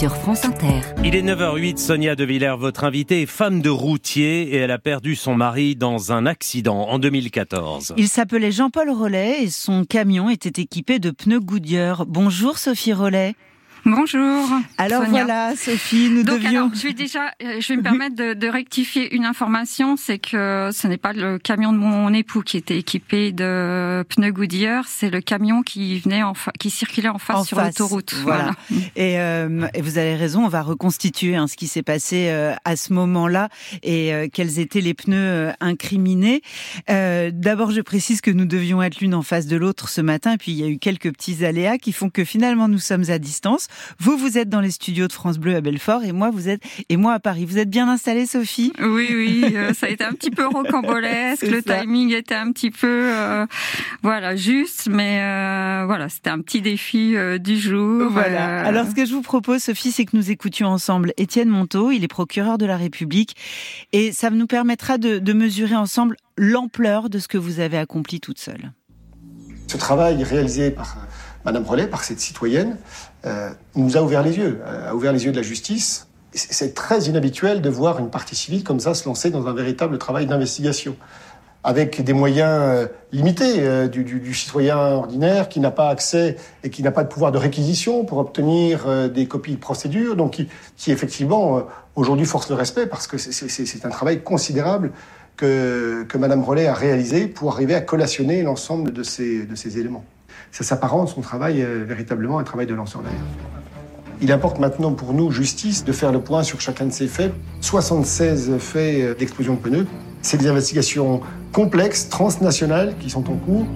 sur France Inter. Il est 9h08, Sonia De Villers, votre invitée, est femme de routier et elle a perdu son mari dans un accident en 2014. Il s'appelait Jean-Paul Rollet et son camion était équipé de pneus Goodyear. Bonjour Sophie Rollet. Bonjour. Alors voilà, Sophie, nous Donc, devions. Alors, je vais déjà, euh, je vais me permettre de, de rectifier une information, c'est que ce n'est pas le camion de mon époux qui était équipé de pneus Goodyear, c'est le camion qui venait en fa... qui circulait en face En sur l'autoroute. Voilà. Et, euh, et vous avez raison, on va reconstituer hein, ce qui s'est passé euh, à ce moment-là et euh, quels étaient les pneus euh, incriminés. Euh, D'abord, je précise que nous devions être l'une en face de l'autre ce matin, et puis il y a eu quelques petits aléas qui font que finalement nous sommes à distance. Vous, vous êtes dans les studios de France Bleu à Belfort, et moi, vous êtes et moi à Paris. Vous êtes bien installée, Sophie? Oui, oui, euh, ça a été un petit peu rocambolesque. Le ça. timing était un petit peu, euh, voilà, juste, mais euh, voilà, c'était un petit défi euh, du jour. Voilà. Euh, Alors, ce que je vous propose, Sophie, c'est que nous écoutions ensemble Étienne Monteau. Il est procureur de la République. Et ça nous permettra de, de mesurer ensemble l'ampleur de ce que vous avez accompli toute seule. Ce travail réalisé par Madame Rollet, par cette citoyenne, euh, nous a ouvert les yeux, euh, a ouvert les yeux de la justice. C'est très inhabituel de voir une partie civile comme ça se lancer dans un véritable travail d'investigation, avec des moyens euh, limités euh, du, citoyen ordinaire qui n'a pas accès et qui n'a pas de pouvoir de réquisition pour obtenir des copies de procédures, donc qui, effectivement aujourd'hui force le respect parce que c'est- un travail considérable que, que Madame Rollet a réalisé pour arriver à collationner l'ensemble de ces éléments. Ça s'apparente, son travail, euh, véritablement un travail de lanceur d'alerte. Il importe maintenant pour nous, justice, de faire le point sur chacun de ces faits. 76 faits euh, d'explosion de pneus. C'est des investigations complexes, transnationales, qui sont en cours.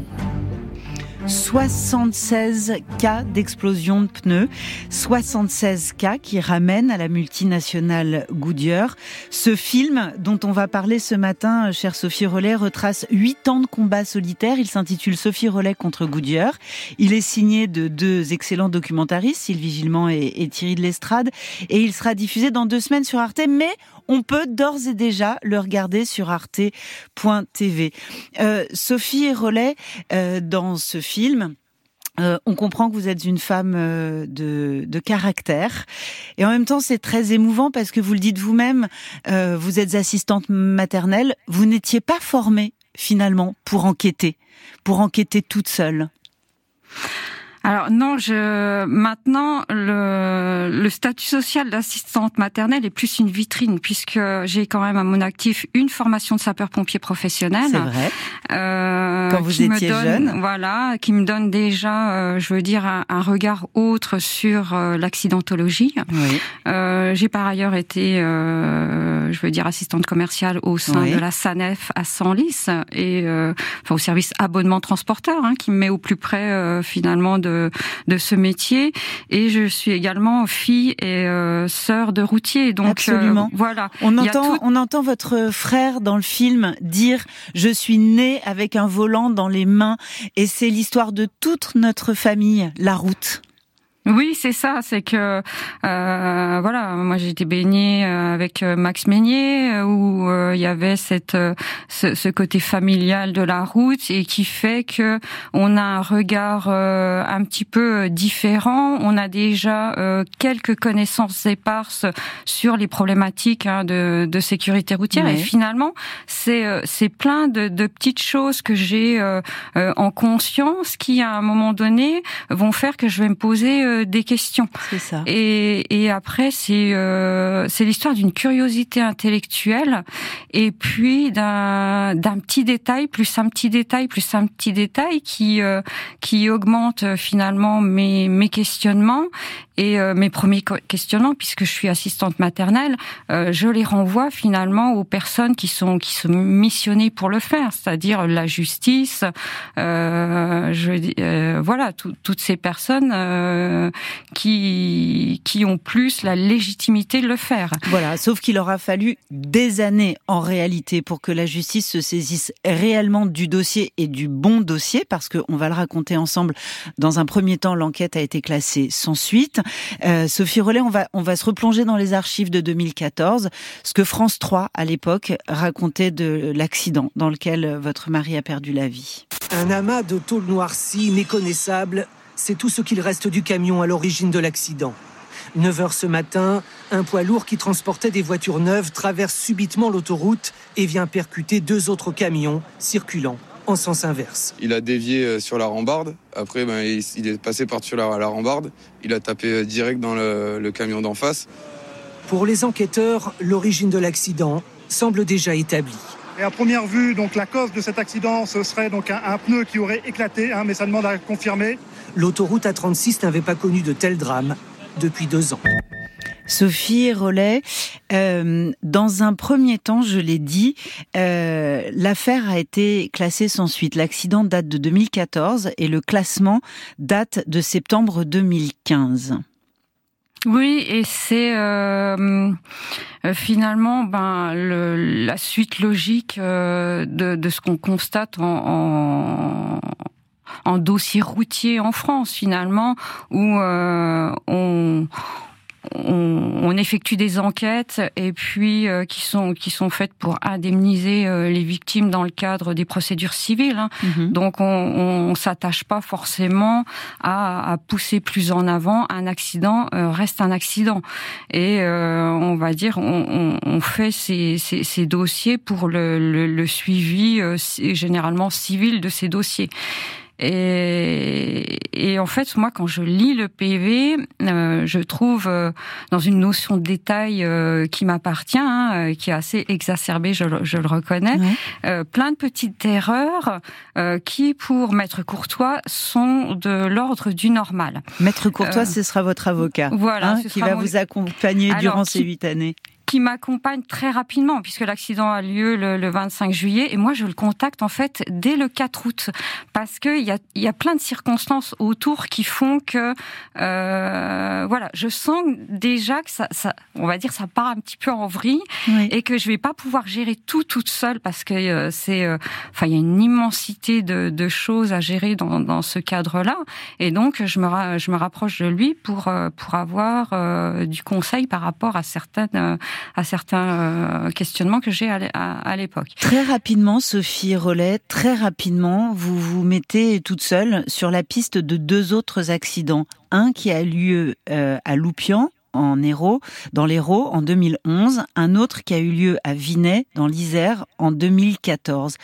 76 cas d'explosion de pneus, 76 cas qui ramènent à la multinationale Goodyear. Ce film dont on va parler ce matin, chère Sophie Rollet, retrace huit ans de combat solitaire. Il s'intitule Sophie Rollet contre Goodyear. Il est signé de deux excellents documentaristes, Sylvie Gillement et, et Thierry de l'Estrade, et il sera diffusé dans deux semaines sur Arte, mais on peut d'ores et déjà le regarder sur arte.tv. Euh, Sophie Rollet, euh, dans ce film, euh, on comprend que vous êtes une femme euh, de, de caractère. Et en même temps, c'est très émouvant parce que vous le dites vous-même, euh, vous êtes assistante maternelle, vous n'étiez pas formée finalement pour enquêter, pour enquêter toute seule. Alors non, je maintenant le, le statut social d'assistante maternelle est plus une vitrine puisque j'ai quand même à mon actif une formation de sapeur-pompier professionnel. C'est vrai. Euh, Quand vous qui me étiez donne, jeune. Voilà, qui me donne déjà, euh, je veux dire, un, un regard autre sur euh, l'accidentologie. Oui. Euh, j'ai par ailleurs été, euh, je veux dire, assistante commerciale au sein Oui. de la SANEF à Senlis et euh, enfin, au service abonnement transporteur, hein, qui me met au plus près euh, finalement de de ce métier. Et je suis également fille et euh, sœur de routier. Donc Absolument. euh, voilà. On entend, tout- on entend votre frère dans le film dire je suis né avec un volant dans les mains et c'est l'histoire de toute notre famille, la route. Oui, c'est ça. C'est que euh, voilà, moi j'ai été baignée euh, avec euh, Max Meignier euh, où euh, il y avait cette ce, ce côté familial de la route et qui fait que on a un regard euh, un petit peu différent. On a déjà euh, quelques connaissances éparses sur les problématiques hein, de, de sécurité routière et finalement c'est c'est plein de, de petites choses que j'ai en conscience qui à un moment donné vont faire que je vais me poser euh, des questions. C'est ça. Et, et après, c'est euh, c'est l'histoire d'une curiosité intellectuelle et puis d'un d'un petit détail plus un petit détail plus un petit détail qui euh, qui augmente euh, finalement mes mes questionnements et euh, mes premiers questionnements puisque je suis assistante maternelle, euh, je les renvoie finalement aux personnes qui sont qui sont missionnées pour le faire, c'est-à-dire la justice, euh, je euh, voilà, tout- toutes ces personnes. Euh, qui qui ont plus la légitimité de le faire. Voilà, sauf qu'il aura fallu des années en réalité pour que la justice se saisisse réellement du dossier et du bon dossier, parce qu'on va le raconter ensemble. Dans un premier temps, l'enquête a été classée sans suite. Euh, Sophie Rollet, on va, on va se replonger dans les archives de 2014, ce que France 3, à l'époque, racontait de l'accident dans lequel votre mari a perdu la vie. Un amas de tôle noircie, méconnaissable, c'est tout ce qu'il reste du camion à l'origine de l'accident. 9 h ce matin, un poids lourd qui transportait des voitures neuves traverse subitement l'autoroute et vient percuter deux autres camions circulant en sens inverse. Il a dévié euh, sur la rambarde. Après, ben, il, est passé par-dessus la, rambarde. Il a tapé euh, direct dans le, camion d'en face. Pour les enquêteurs, l'origine de l'accident semble déjà établie. Et à première vue, donc la cause de cet accident, ce serait donc un, pneu qui aurait éclaté, hein, mais ça demande à confirmer. L'autoroute A36 n'avait pas connu de tel drame depuis deux ans. Sophie Rollet, euh, dans un premier temps, je l'ai dit, euh, l'affaire a été classée sans suite. L'accident date de 2014 et le classement date de septembre 2015. Oui, et c'est euh, finalement ben, la suite logique de, ce qu'on constate en, en, dossier routier en France finalement, où on on, effectue des enquêtes et puis euh, qui sont qui sont faites pour indemniser euh, les victimes dans le cadre des procédures civiles. Hein. Mhm. Donc on, on, s'attache pas forcément à, pousser plus en avant un accident euh, reste un accident et on va dire on, fait ces, ces, dossiers pour le, le suivi généralement civil de ces dossiers. Et, et, en fait, moi, quand je lis le PV, euh, je trouve euh, dans une notion de détail euh, qui m'appartient, hein, qui est assez exacerbée, je, je le reconnais, plein de petites erreurs qui, pour Maître Courtois, sont de l'ordre du normal. Maître Courtois, ce sera votre avocat, voilà, hein, qui va vous accompagner durant ces huit années qui m'accompagne très rapidement puisque l'accident a lieu le, 25 juillet. Et moi je le contacte en fait dès le 4 août. Parce que il y a, y a plein de circonstances autour qui font que euh, voilà je sens déjà que ça, ça, on va dire ça part un petit peu en vrille et que je vais pas pouvoir gérer tout toute seule parce que euh, c'est euh, enfin il y a une immensité de, de choses à gérer dans, dans ce cadre là et donc je me je me rapproche de lui pour euh, pour avoir du conseil par rapport à certaines à certains euh, questionnements que j'ai à l'époque. Très rapidement, Sophie Rollet, très rapidement, vous vous mettez toute seule sur la piste de deux autres accidents. Un qui a lieu euh, à Loupian, en Hérault, dans l'Hérault en 2011, un autre qui a eu lieu à Vinay, dans l'Isère, en 2014.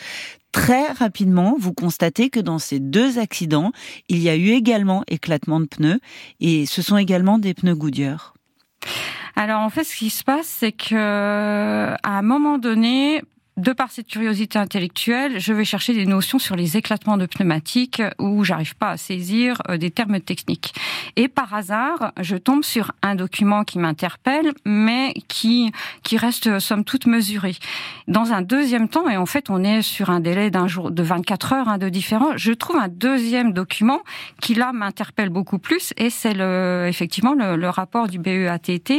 Très rapidement, vous constatez que dans ces deux accidents, il y a eu également éclatement de pneus, et ce sont également des pneus Goodyear. Alors en fait, ce qui se passe, c'est que à un moment donné, de par cette curiosité intellectuelle, je vais chercher des notions sur les éclatements de pneumatiques où j'arrive pas à saisir euh, des termes techniques. Et par hasard, je tombe sur un document qui m'interpelle, mais qui qui reste euh, somme toute mesuré. Dans un deuxième temps, et en fait, on est sur un délai d'un jour de 24 heures hein, de différent, je trouve un deuxième document qui là m'interpelle beaucoup plus, et c'est le effectivement le, rapport du BEATT.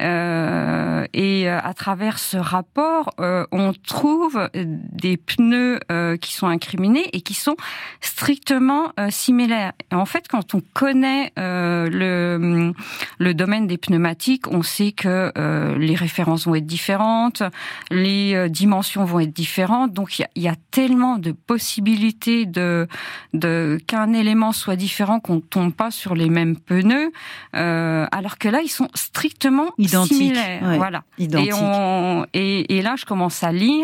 Euh, et euh, à travers ce rapport, euh, on trouve des pneus euh, qui sont incriminés et qui sont strictement euh, similaires. Et en fait, quand on connaît euh, le, le domaine des pneumatiques, on sait que les références vont être différentes, les dimensions vont être différentes. Donc, il y, y a, tellement de possibilités de, de qu'un élément soit différent qu'on tombe pas sur les mêmes pneus, alors que là, ils sont strictement Identiques, similaires. voilà. Identiques. Et, on, et, et là, je commence à lire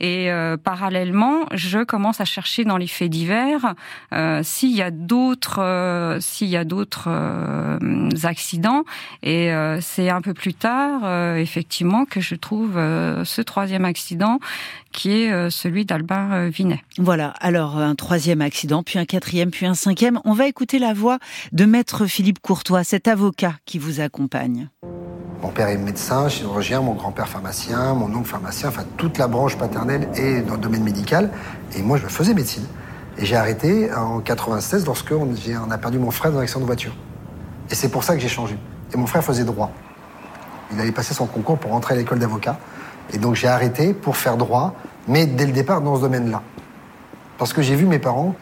et euh, parallèlement, je commence à chercher dans les faits divers euh, s'il y a d'autres euh, s'il y a d'autres accidents. Et c'est un peu plus tard, effectivement, que je trouve ce troisième accident qui est celui d'Albin Vinet. Voilà, alors un troisième accident, puis un quatrième, puis un cinquième. On va écouter la voix de maître Philippe Courtois, cet avocat qui vous accompagne. Mon père est médecin, chirurgien, mon grand-père pharmacien, mon oncle pharmacien, enfin toute la branche paternelle est dans le domaine médical. Et moi, je faisais médecine. Et j'ai arrêté en 96 lorsque on, a perdu mon frère dans un accident de voiture. Et c'est pour ça que j'ai changé. Et mon frère faisait droit. Il allait passer son concours pour rentrer à l'école d'avocat. Et donc j'ai arrêté pour faire droit, mais dès le départ dans ce domaine-là. Parce que j'ai vu mes parents,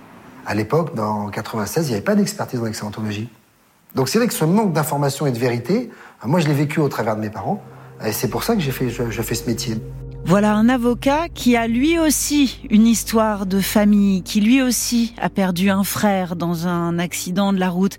à l'époque, dans 96, il n'y avait pas d'expertise en excellentologie. Donc c'est vrai que ce manque d'information et de vérité, moi je l'ai vécu au travers de mes parents, et c'est pour ça que j'ai fait, je fais ce métier. Voilà un avocat qui a lui aussi une histoire de famille, qui lui aussi a perdu un frère dans un accident de la route.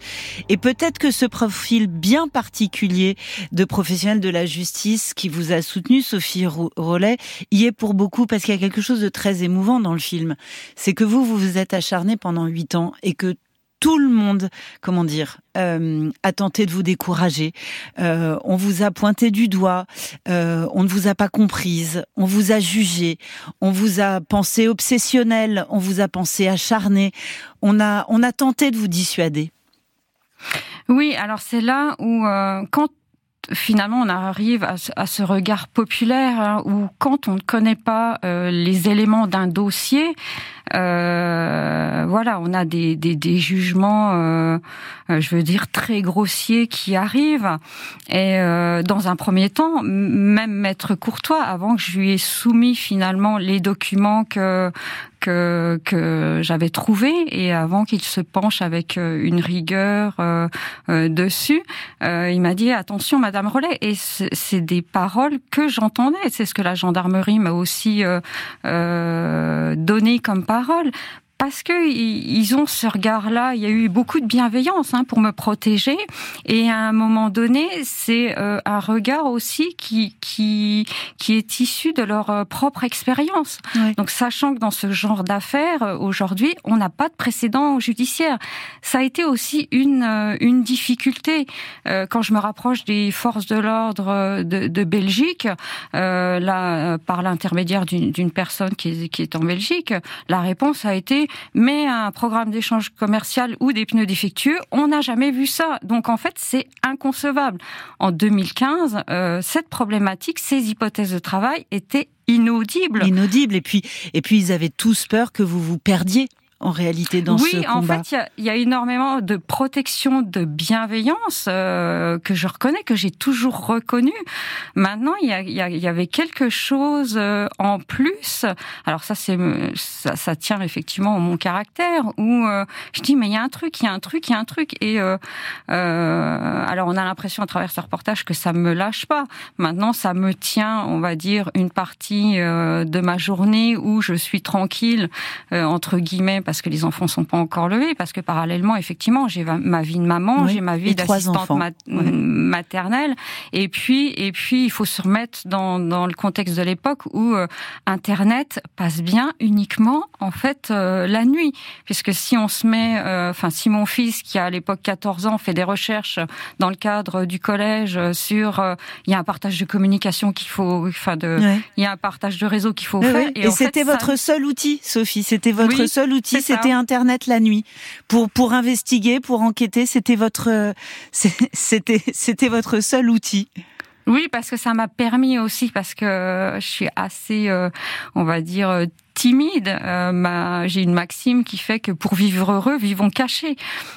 Et peut-être que ce profil bien particulier de professionnel de la justice qui vous a soutenu, Sophie Rollet, y est pour beaucoup parce qu'il y a quelque chose de très émouvant dans le film. C'est que vous, vous vous êtes acharné pendant huit ans et que tout le monde, comment dire, euh, a tenté de vous décourager. Euh, on vous a pointé du doigt, euh, on ne vous a pas comprise, on vous a jugé, on vous a pensé obsessionnel, on vous a pensé acharné. On a, on a tenté de vous dissuader. Oui, alors c'est là où quand finalement on arrive à, ce regard populaire hein, où quand on ne connaît pas les éléments d'un dossier, euh, voilà, on a des, des, des jugements, euh, euh, je veux dire, très grossiers qui arrivent. Et euh, dans un premier temps, même Maître Courtois, avant que je lui ai soumis finalement les documents que que, que j'avais trouvés et avant qu'il se penche avec euh, une rigueur euh, dessus, il m'a dit attention, Madame Rollet. Et c'est des paroles que j'entendais. C'est ce que la gendarmerie m'a aussi donné comme parole parce que ils ont ce regard-là. Il y a eu beaucoup de bienveillance hein, pour me protéger, et à un moment donné, c'est euh, un regard aussi qui qui qui est issu de leur euh, propre expérience. Donc, sachant que dans ce genre d'affaires euh, aujourd'hui, on n'a pas de précédent judiciaire, ça a été aussi une une difficulté quand je me rapproche des forces de l'ordre de, de, Belgique, là par l'intermédiaire d'une personne qui est, qui est en Belgique, la réponse a été mais un programme d'échange commercial ou des pneus défectueux, on n'a jamais vu ça. Donc en fait, c'est inconcevable. En 2015, euh, cette problématique, ces hypothèses de travail étaient inaudibles. Inaudibles. Et puis, et puis ils avaient tous peur que vous vous perdiez en réalité dans ce combat Oui, en fait, il y, a, énormément de protection, de bienveillance euh, que je reconnais, que j'ai toujours reconnu. Maintenant, il y, y, y, avait quelque chose euh, en plus. Alors ça, c'est ça, ça, tient effectivement à mon caractère où euh, je dis mais il y a un truc, il y a un truc, il y a un truc. Et euh, alors on a l'impression à travers ce reportage que ça me lâche pas. Maintenant, ça me tient, on va dire, une partie de ma journée où je suis tranquille entre guillemets parce que les enfants sont pas encore levés, parce que parallèlement, effectivement, j'ai ma vie de maman, j'ai ma vie d'assistante maternelle, et puis et puis il faut se remettre dans, dans le contexte de l'époque où euh, Internet passe bien uniquement en fait euh, la nuit, puisque si on se met, euh, enfin si mon fils qui a à l'époque 14 ans fait des recherches dans le cadre du collège sur, il y a un partage de communication qu'il faut, enfin de, il y a un partage de réseau qu'il faut faire. Et, c'était votre seul outil, Sophie, c'était votre seul outil c'était Internet la nuit pour pour investiguer, pour enquêter. C'était votre c'était c'était votre seul outil. Oui, parce que ça m'a permis aussi, parce que je suis assez, euh, on va dire, timide. Euh, j'ai une maxime qui fait que pour vivre heureux, vivons cachés.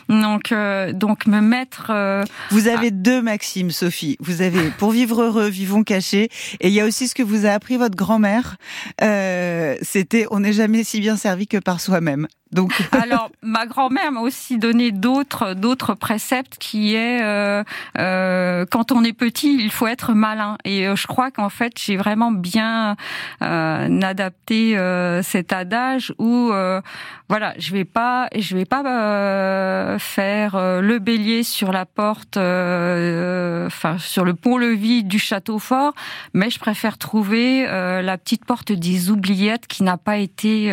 Donc, euh, donc me mettre. Euh, vous avez deux maximes, Sophie. Vous avez pour vivre heureux, vivons cachés. Et il y a aussi ce que vous a appris votre grand-mère. C'était on n'est jamais si bien servi que par soi-même. Donc alors ma grand-mère m'a aussi donné d'autres d'autres préceptes qui est euh, euh, quand on est petit il faut être malin et je crois qu'en fait j'ai vraiment bien euh, adapté cet adage où euh, voilà, je vais pas je vais pas euh, faire euh, le bélier sur la porte enfin sur le pont-levis du château fort, mais je préfère trouver la petite porte des oubliettes qui n'a pas été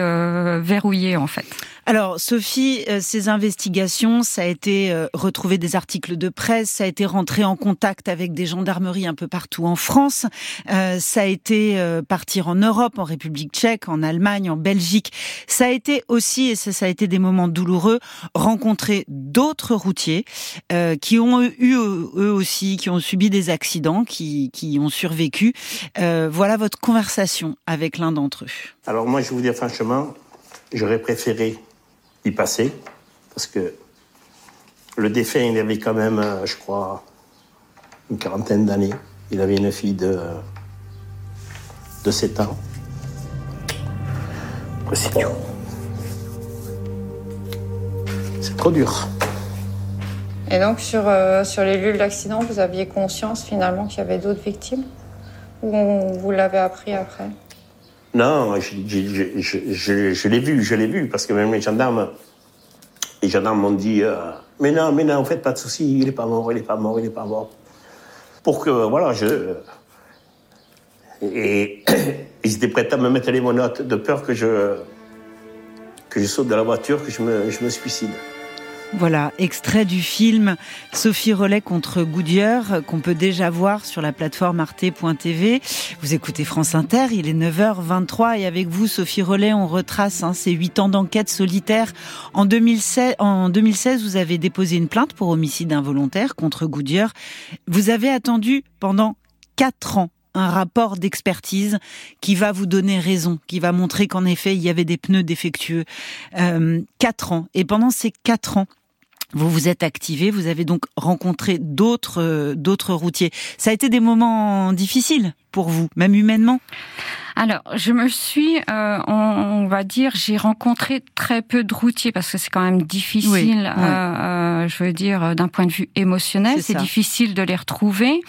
verrouillée en fait. Alors Sophie, ces investigations, ça a été retrouver des articles de presse, ça a été rentrer en contact avec des gendarmeries un peu partout en France, ça a été partir en Europe, en République tchèque, en Allemagne en Belgique. Ça a été aussi, et ça, a été des moments douloureux, rencontrer d'autres routiers euh, qui ont eu eux aussi, qui ont subi des accidents, qui, qui ont survécu. Euh, voilà votre conversation avec l'un d'entre eux. Alors moi, je vous dire franchement, j'aurais préféré y passer parce que Le défunt, il avait quand même, euh, je crois, une quarantaine d'années. Il avait une fille de, de 7 ans. C'est trop dur. Et donc sur, euh, sur les lieux de l'accident, vous aviez conscience finalement qu'il y avait d'autres victimes? Ou vous l'avez appris après? Non, je, l'ai vu, je l'ai vu, parce que même les gendarmes, les gendarmes m'ont dit euh, Mais non, mais non, faites pas de soucis, il n'est pas mort, il n'est pas mort, il n'est pas mort. Pour que, voilà, je. Et ils étaient prêts à me mettre les monotes de peur que je, que je saute de la voiture, que je me, je me suicide. Voilà, extrait du film Sophie Rollet contre Goodyear qu'on peut déjà voir sur la plateforme arte.tv. Vous écoutez France Inter, il est 9h23 et avec vous Sophie Rollet, on retrace hein, ces huit ans d'enquête solitaire. En 2016, en 2016, vous avez déposé une plainte pour homicide involontaire contre Goodyear. Vous avez attendu pendant quatre ans un rapport d'expertise qui va vous donner raison, qui va montrer qu'en effet il y avait des pneus défectueux. Euh, quatre ans. Et pendant ces quatre ans, vous vous êtes activé, vous avez donc rencontré d'autres euh, d'autres routiers. Ça a été des moments difficiles pour vous, même humainement? Alors, je me suis, euh, on, va dire, j'ai rencontré très peu de routiers parce que c'est quand même difficile, euh, euh, je veux dire, d'un point de vue émotionnel, c'est difficile de les retrouver.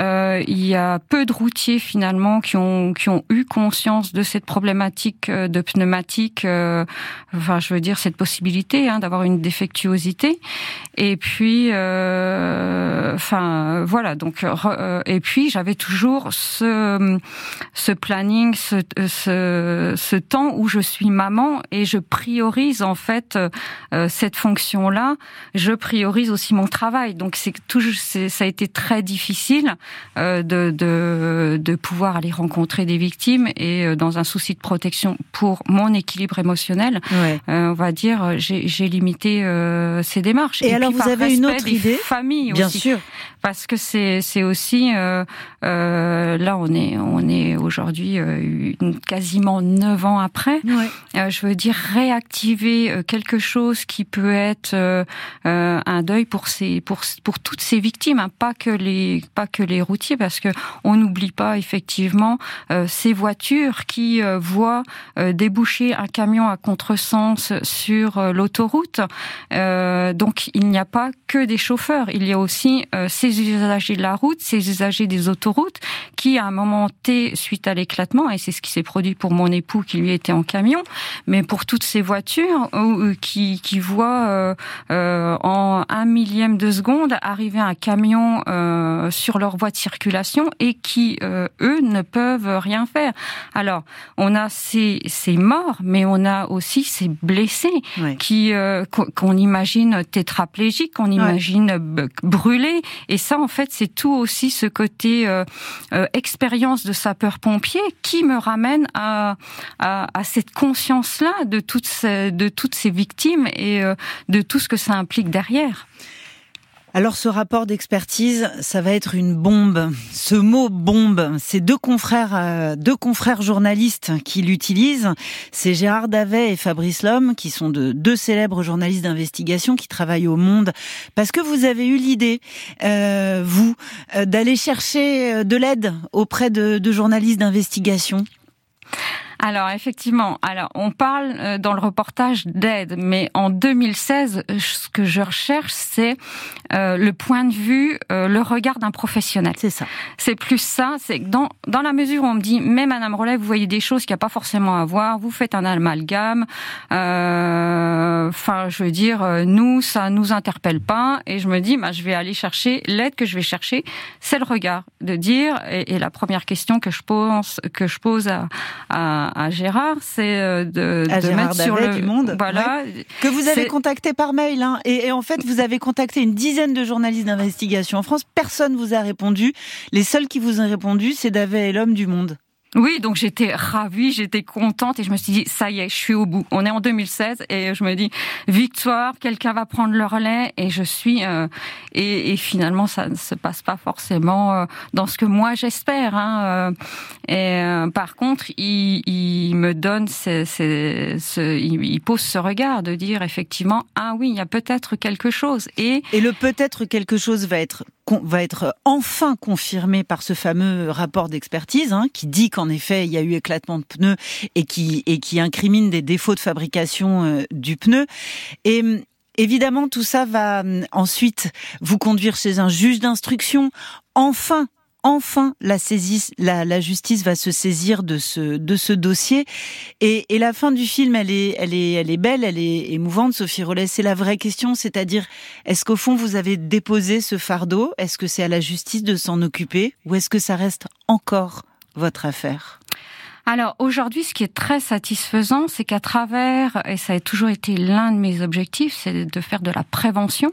Euh, il y a peu de routiers finalement qui ont qui ont eu conscience de cette problématique de pneumatique. enfin, je veux dire, cette possibilité hein, d'avoir une défectuosité. Et puis, enfin, voilà. Donc, et puis, j'avais toujours ce ce planning ce, ce, ce, temps où je suis maman et je priorise en fait euh, cette fonction-là. Je priorise aussi mon travail. Donc c'est toujours, ça a été très difficile euh, de, de, de, pouvoir aller rencontrer des victimes et euh, dans un souci de protection pour mon équilibre émotionnel, on va dire, j'ai limité ces démarches. Et, alors vous avez une autre idée Famille Bien aussi, sûr. Parce que c'est c'est aussi là on est on est aujourd'hui quasiment neuf ans après. Euh, je veux dire réactiver euh, quelque chose qui peut être euh, un deuil pour ces pour pour toutes ces victimes, hein. pas que les pas que les routiers, parce que on n'oublie pas effectivement ces voitures qui voient déboucher un camion à contresens sur l'autoroute. donc il n'y a pas que des chauffeurs, il y a aussi ces usagers de la route, ces usagers des autoroutes qui à un moment T suite à l'éclatement et c'est ce qui s'est produit pour mon époux qui lui était en camion, mais pour toutes ces voitures euh, qui, qui voient euh, euh, en un millième de seconde arriver un camion euh, sur leur voie de circulation et qui, euh, eux, ne peuvent rien faire. Alors, on a ces, ces morts, mais on a aussi ces blessés qui qu'on imagine tétraplégiques, qu'on imagine brûlés. Et ça, en fait, c'est tout aussi ce côté expérience de sapeur-pompier qui me ramène à, à, à cette conscience-là de toutes ces, de toutes ces victimes et euh, de tout ce que ça implique derrière. Alors ce rapport d'expertise, ça va être une bombe. Ce mot bombe, c'est deux confrères, euh, deux confrères journalistes qui l'utilisent. C'est Gérard Davet et Fabrice Lhomme, qui sont de deux célèbres journalistes d'investigation qui travaillent au Monde. Parce que vous avez eu l'idée, euh, vous, d'aller chercher de l'aide auprès de journalistes d'investigation. Alors effectivement, alors on parle euh, dans le reportage d'aide, mais en 2016, euh, ce que je recherche, c'est euh, le point de vue, le regard d'un professionnel. C'est ça. C'est plus ça. C'est dans dans la mesure où on me dit, mais Madame Rollet, vous voyez des choses qu'il n'y a pas forcément à voir. Vous faites un amalgame. Enfin, je veux dire, nous, ça nous interpelle pas. Et je me dis, bah, je vais aller chercher l'aide que je vais chercher, c'est le regard de dire. Et, et, la première question que je pose que je pose à, à à Gérard, c'est euh, de, de mettre sur le du Monde, voilà que vous avez contacté par mail, hein, et, et, en fait vous avez contacté une dizaine de journalistes d'investigation en France. Personne vous a répondu. Les seuls qui vous ont répondu, c'est Davet et l'homme du Monde. Oui, donc j'étais ravie, j'étais contente et je me suis dit ça y est, je suis au bout. On est en 2016 et je me dis victoire, quelqu'un va prendre le relais et je suis euh, et, et, finalement ça ne se passe pas forcément euh, dans ce que moi j'espère. Hein, euh, et par contre, il, il me donne, il pose ce regard de dire effectivement ah oui, il y a peut-être quelque chose et et le peut-être quelque chose va être va être enfin confirmé par ce fameux rapport d'expertise hein, qui dit qu'en effet il y a eu éclatement de pneus et qui et qui incrimine des défauts de fabrication euh, du pneu et Évidemment, tout ça va hum, ensuite vous conduire chez un juge d'instruction. Enfin, enfin la, saisie, la, justice va se saisir de ce, de ce dossier. Et, et, la fin du film, elle est, elle est, elle est belle, elle est émouvante, Sophie Rollet. C'est la vraie question, c'est-à-dire, est-ce qu'au fond, vous avez déposé ce fardeau? Est-ce que c'est à la justice de s'en occuper? Ou est-ce que ça reste encore votre affaire? Alors aujourd'hui, ce qui est très satisfaisant, c'est qu'à travers, et ça a toujours été l'un de mes objectifs, c'est de faire de la prévention.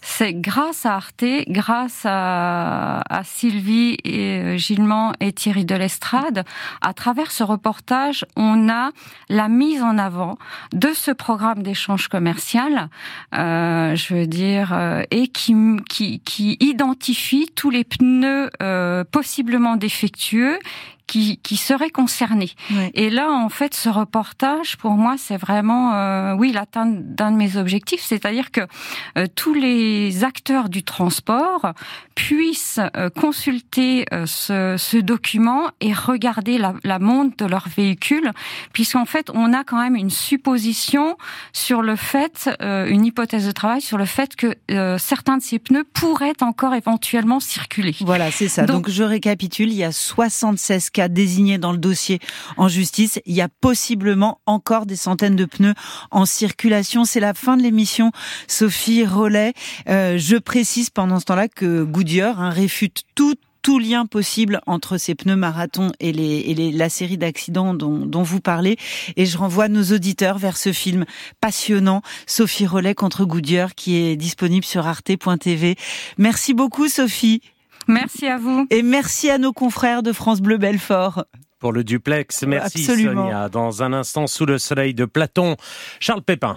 C'est grâce à Arte, grâce à, Sylvie et euh, Gillement et Thierry Delestrade, à travers ce reportage, on a la mise en avant de ce programme d'échange commercial, euh, je veux dire, euh, et qui, qui, qui identifie tous les pneus euh, possiblement défectueux qui, qui seraient concernés. Et là, en fait, ce reportage, pour moi, c'est vraiment, euh, oui, l'atteinte d'un de mes objectifs, c'est-à-dire que euh, tous les acteurs du transport puissent euh, consulter ce, ce, document et regarder la, la montre de leur véhicule, puisqu'en fait, on a quand même une supposition sur le fait, une hypothèse de travail sur le fait que certains de ces pneus pourraient encore éventuellement circuler. Voilà, c'est ça. Donc, Donc, je récapitule, il y a 76 cas désigné dans le dossier en justice. Il y a possiblement encore des centaines de pneus en circulation. C'est la fin de l'émission. Sophie Rollet, euh, je précise pendant ce temps-là que Goodyear hein, réfute tout tout lien possible entre ces pneus marathon et, les, et les, la série d'accidents dont, dont, vous parlez. Et je renvoie nos auditeurs vers ce film passionnant, Sophie Rollet contre Goodyear, qui est disponible sur arte.tv. Merci beaucoup, Sophie. Merci à vous. Et merci à nos confrères de France Bleu Belfort. Pour le duplex, merci Absolument. Sonia. Dans un instant, sous le soleil de Platon, Charles Pépin.